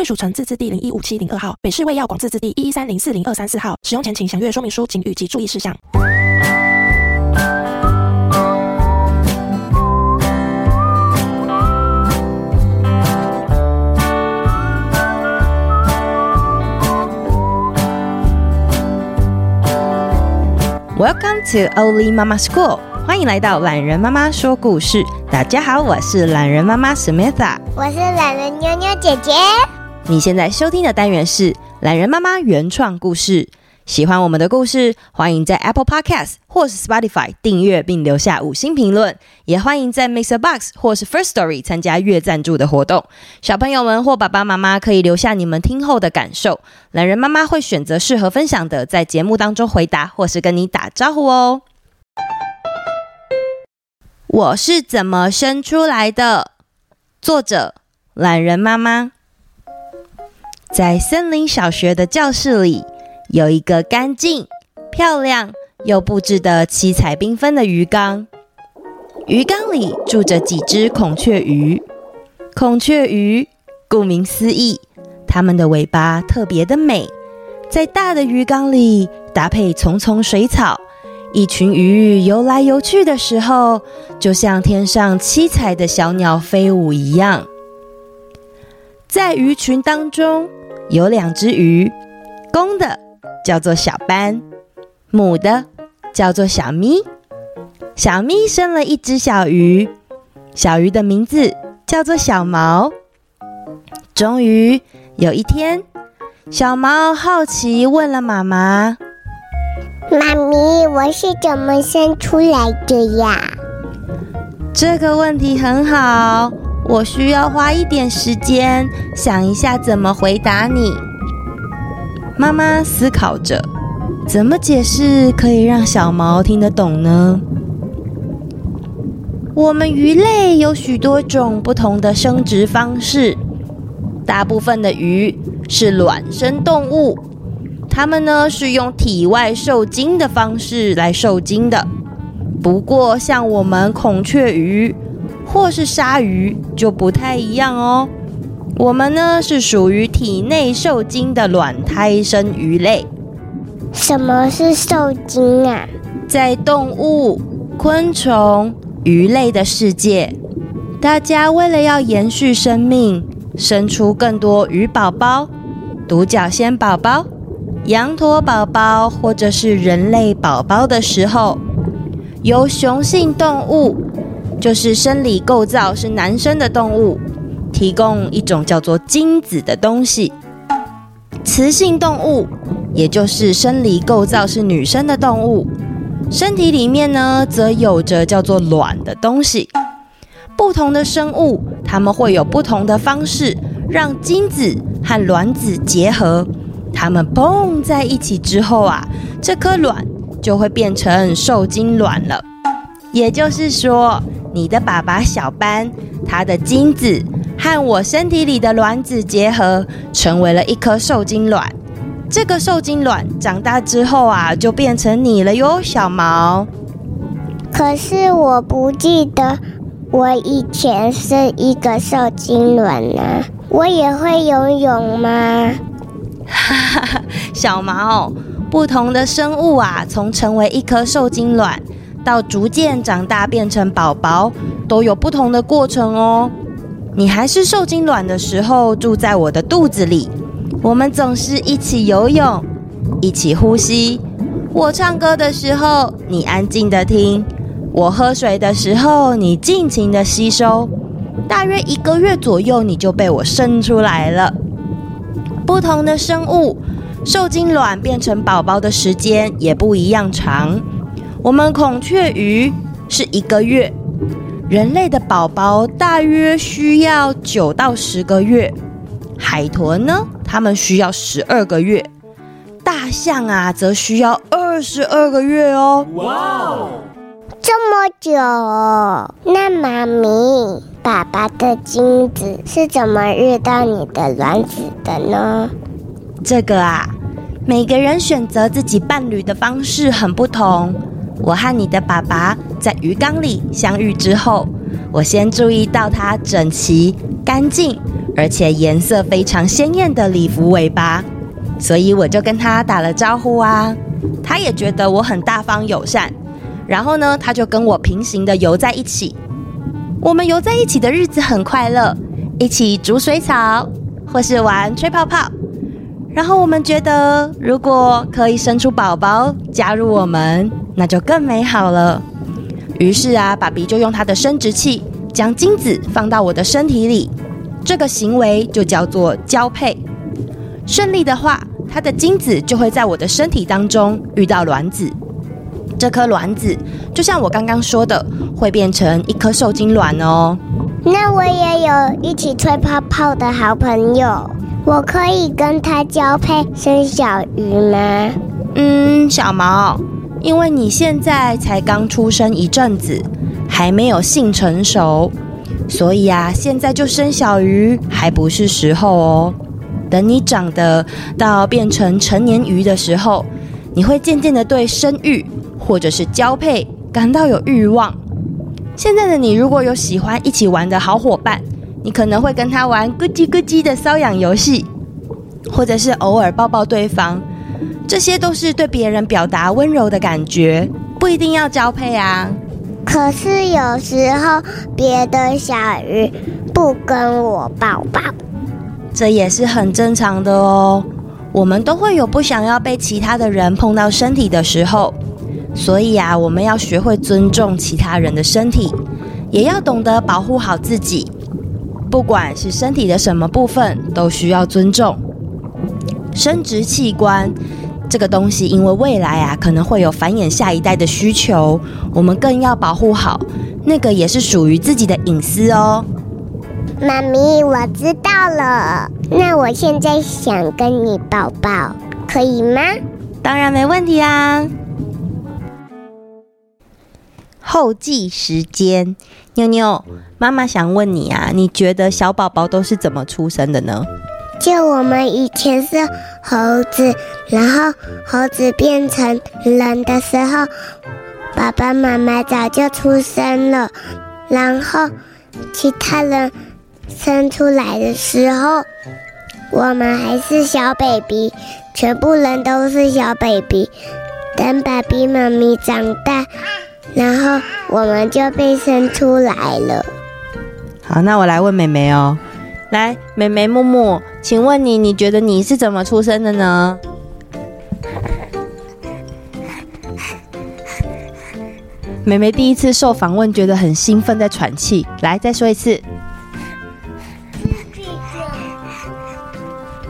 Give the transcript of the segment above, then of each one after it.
贵属城自治地零一五七零二号，北市卫药广自治地一一三零四零二三四号。使用前请详阅说明书、警语及注意事项。Welcome to Oli Mama School，欢迎来到懒人妈妈说故事。大家好，我是懒人妈妈 Samantha，我是懒人妞妞姐姐。你现在收听的单元是懒人妈妈原创故事。喜欢我们的故事，欢迎在 Apple Podcast 或是 Spotify 订阅并留下五星评论，也欢迎在 Mr. Box 或是 First Story 参加月赞助的活动。小朋友们或爸爸妈妈可以留下你们听后的感受，懒人妈妈会选择适合分享的，在节目当中回答或是跟你打招呼哦。我是怎么生出来的？作者：懒人妈妈。在森林小学的教室里。有一个干净、漂亮又布置得七彩缤纷的鱼缸，鱼缸里住着几只孔雀鱼。孔雀鱼顾名思义，它们的尾巴特别的美，在大的鱼缸里搭配丛丛水草，一群鱼游来游去的时候，就像天上七彩的小鸟飞舞一样。在鱼群当中，有两只鱼，公的。叫做小斑，母的叫做小咪。小咪生了一只小鱼，小鱼的名字叫做小毛。终于有一天，小毛好奇问了妈妈：“妈咪，我是怎么生出来的呀？”这个问题很好，我需要花一点时间想一下怎么回答你。妈妈思考着，怎么解释可以让小毛听得懂呢？我们鱼类有许多种不同的生殖方式，大部分的鱼是卵生动物，它们呢是用体外受精的方式来受精的。不过，像我们孔雀鱼或是鲨鱼就不太一样哦。我们呢是属于体内受精的卵胎生鱼类。什么是受精啊？在动物、昆虫、鱼类的世界，大家为了要延续生命，生出更多鱼宝宝、独角仙宝宝、羊驼宝宝，或者是人类宝宝的时候，由雄性动物，就是生理构造是男生的动物。提供一种叫做精子的东西，雌性动物，也就是生理构造是女生的动物，身体里面呢，则有着叫做卵的东西。不同的生物，它们会有不同的方式让精子和卵子结合，它们碰在一起之后啊，这颗卵就会变成受精卵了。也就是说，你的爸爸小斑，他的精子。和我身体里的卵子结合，成为了一颗受精卵。这个受精卵长大之后啊，就变成你了哟，小毛。可是我不记得我以前是一个受精卵呢。我也会游泳吗？哈哈哈，小毛，不同的生物啊，从成为一颗受精卵到逐渐长大变成宝宝，都有不同的过程哦。你还是受精卵的时候，住在我的肚子里，我们总是一起游泳，一起呼吸。我唱歌的时候，你安静的听；我喝水的时候，你尽情的吸收。大约一个月左右，你就被我生出来了。不同的生物，受精卵变成宝宝的时间也不一样长。我们孔雀鱼是一个月。人类的宝宝大约需要九到十个月，海豚呢，它们需要十二个月；大象啊，则需要二十二个月哦。哇哦，这么久哦！那妈咪，爸爸的精子是怎么遇到你的卵子的呢？这个啊，每个人选择自己伴侣的方式很不同。我和你的爸爸在鱼缸里相遇之后，我先注意到他整齐、干净，而且颜色非常鲜艳的礼服尾巴，所以我就跟他打了招呼啊。他也觉得我很大方友善，然后呢，他就跟我平行的游在一起。我们游在一起的日子很快乐，一起煮水草，或是玩吹泡泡。然后我们觉得，如果可以生出宝宝加入我们，那就更美好了。于是啊，爸比就用他的生殖器将精子放到我的身体里，这个行为就叫做交配。顺利的话，他的精子就会在我的身体当中遇到卵子，这颗卵子就像我刚刚说的，会变成一颗受精卵哦。那我也有一起吹泡泡的好朋友。我可以跟他交配生小鱼吗？嗯，小毛，因为你现在才刚出生一阵子，还没有性成熟，所以啊，现在就生小鱼还不是时候哦。等你长得到变成成年鱼的时候，你会渐渐的对生育或者是交配感到有欲望。现在的你如果有喜欢一起玩的好伙伴，你可能会跟他玩咯叽咯叽的搔痒游戏，或者是偶尔抱抱对方，这些都是对别人表达温柔的感觉，不一定要交配啊。可是有时候别的小鱼不跟我抱抱，这也是很正常的哦。我们都会有不想要被其他的人碰到身体的时候，所以啊，我们要学会尊重其他人的身体，也要懂得保护好自己。不管是身体的什么部分，都需要尊重。生殖器官这个东西，因为未来啊可能会有繁衍下一代的需求，我们更要保护好。那个也是属于自己的隐私哦。妈咪，我知道了。那我现在想跟你抱抱，可以吗？当然没问题啊。后记时间，妞妞，妈妈想问你啊，你觉得小宝宝都是怎么出生的呢？就我们以前是猴子，然后猴子变成人的时候，爸爸妈妈早就出生了，然后其他人生出来的时候，我们还是小 baby，全部人都是小 baby，等爸比妈咪长大。然后我们就被生出来了。好，那我来问妹妹哦。来，妹妹木木，请问你，你觉得你是怎么出生的呢？妹妹第一次受访问，觉得很兴奋，在喘气。来，再说一次。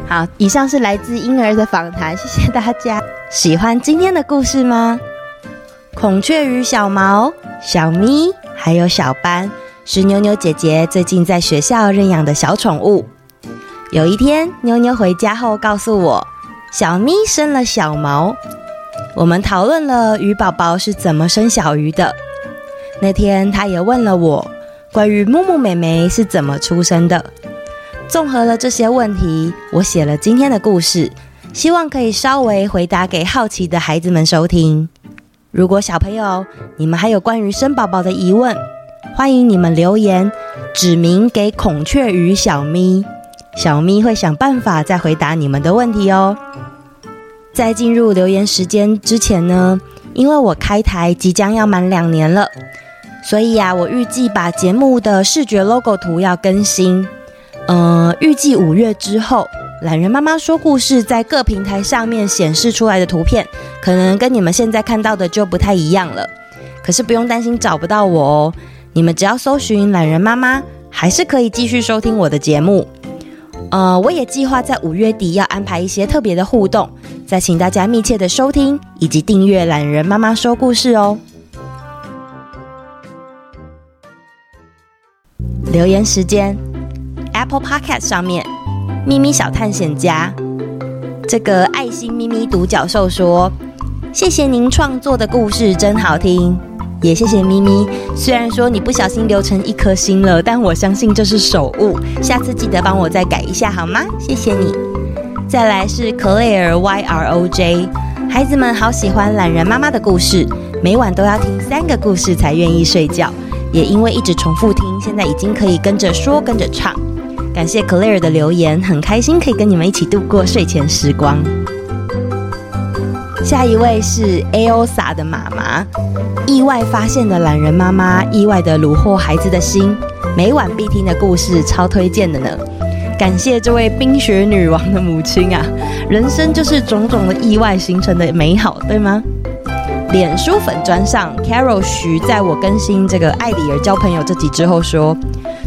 好，以上是来自婴儿的访谈，谢谢大家。喜欢今天的故事吗？孔雀鱼小毛、小咪还有小斑，是妞妞姐姐最近在学校认养的小宠物。有一天，妞妞回家后告诉我，小咪生了小毛。我们讨论了鱼宝宝是怎么生小鱼的。那天，她也问了我关于木木妹妹是怎么出生的。综合了这些问题，我写了今天的故事，希望可以稍微回答给好奇的孩子们收听。如果小朋友你们还有关于生宝宝的疑问，欢迎你们留言，指名给孔雀鱼小咪，小咪会想办法再回答你们的问题哦。在进入留言时间之前呢，因为我开台即将要满两年了，所以呀、啊，我预计把节目的视觉 logo 图要更新，呃，预计五月之后。懒人妈妈说故事在各平台上面显示出来的图片，可能跟你们现在看到的就不太一样了。可是不用担心找不到我哦，你们只要搜寻懒人妈妈，还是可以继续收听我的节目。呃，我也计划在五月底要安排一些特别的互动，再请大家密切的收听以及订阅懒人妈妈说故事哦。留言时间，Apple Podcast 上面。咪咪小探险家，这个爱心咪咪独角兽说：“谢谢您创作的故事真好听。”也谢谢咪咪，虽然说你不小心留成一颗星了，但我相信这是手误，下次记得帮我再改一下好吗？谢谢你。再来是 Claire Y R O J，孩子们好喜欢懒人妈妈的故事，每晚都要听三个故事才愿意睡觉，也因为一直重复听，现在已经可以跟着说跟着唱。感谢 Claire 的留言，很开心可以跟你们一起度过睡前时光。下一位是 Elsa 的妈妈，意外发现的懒人妈妈，意外的虏获孩子的心，每晚必听的故事，超推荐的呢。感谢这位冰雪女王的母亲啊，人生就是种种的意外形成的美好，对吗？脸书粉专上，Carol 徐在我更新这个艾里儿交朋友这集之后说，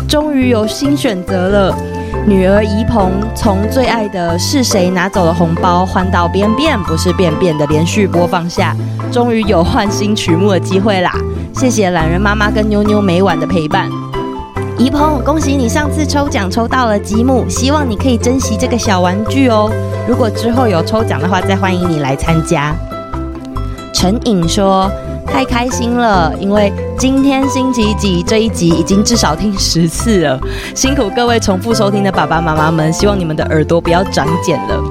终于有新选择了。女儿怡鹏从最爱的是谁拿走了红包，换到便便不是便便的连续播放下，终于有换新曲目的机会啦！谢谢懒人妈妈跟妞妞每晚的陪伴。怡鹏，恭喜你上次抽奖抽到了积木，希望你可以珍惜这个小玩具哦。如果之后有抽奖的话，再欢迎你来参加。陈颖说。太开心了，因为今天星期几这一集已经至少听十次了，辛苦各位重复收听的爸爸妈妈们，希望你们的耳朵不要长茧了。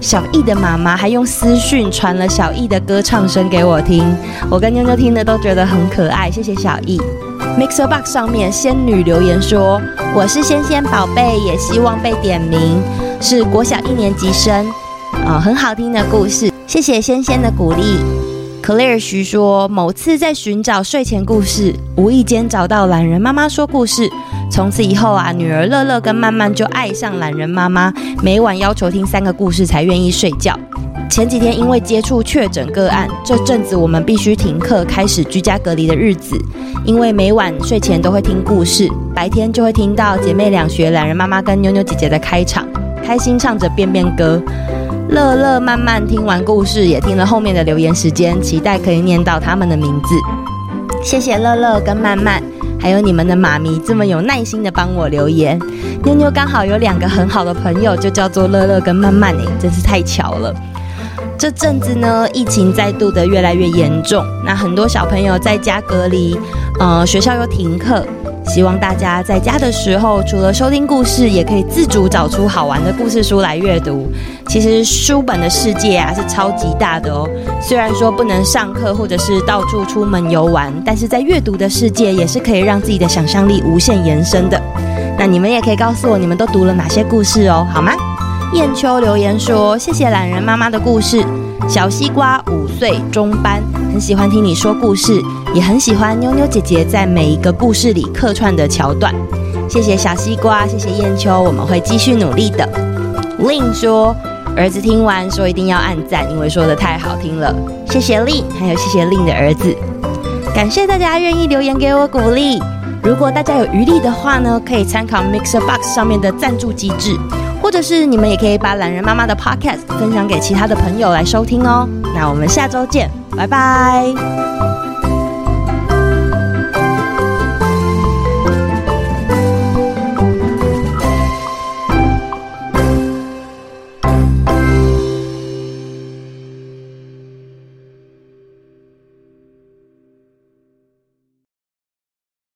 小易的妈妈还用私讯传了小易的歌唱声给我听，我跟妞妞听的都觉得很可爱，谢谢小易。Mixer Box 上面仙女留言说：“我是仙仙宝贝，也希望被点名，是国小一年级生，啊、很好听的故事，谢谢仙仙的鼓励。” Clare 徐说，某次在寻找睡前故事，无意间找到懒人妈妈说故事。从此以后啊，女儿乐乐跟曼曼就爱上懒人妈妈，每晚要求听三个故事才愿意睡觉。前几天因为接触确诊个案，这阵子我们必须停课，开始居家隔离的日子。因为每晚睡前都会听故事，白天就会听到姐妹两学懒人妈妈跟妞妞姐姐的开场，开心唱着便便歌。乐乐慢慢听完故事，也听了后面的留言时间，期待可以念到他们的名字。谢谢乐乐跟曼曼，还有你们的妈咪这么有耐心的帮我留言。妞妞刚好有两个很好的朋友，就叫做乐乐跟曼曼，哎，真是太巧了。这阵子呢，疫情再度的越来越严重，那很多小朋友在家隔离，呃，学校又停课。希望大家在家的时候，除了收听故事，也可以自主找出好玩的故事书来阅读。其实书本的世界啊是超级大的哦。虽然说不能上课或者是到处出门游玩，但是在阅读的世界也是可以让自己的想象力无限延伸的。那你们也可以告诉我，你们都读了哪些故事哦，好吗？燕秋留言说：“谢谢懒人妈妈的故事。”小西瓜五岁中班，很喜欢听你说故事，也很喜欢妞妞姐姐在每一个故事里客串的桥段。谢谢小西瓜，谢谢燕秋，我们会继续努力的。Lin 说，儿子听完说一定要按赞，因为说得太好听了。谢谢 Lin，还有谢谢 Lin 的儿子，感谢大家愿意留言给我鼓励。如果大家有余力的话呢，可以参考 Mixer Box 上面的赞助机制。或者是你们也可以把懒人妈妈的 Podcast 分享给其他的朋友来收听哦。那我们下周见，拜拜。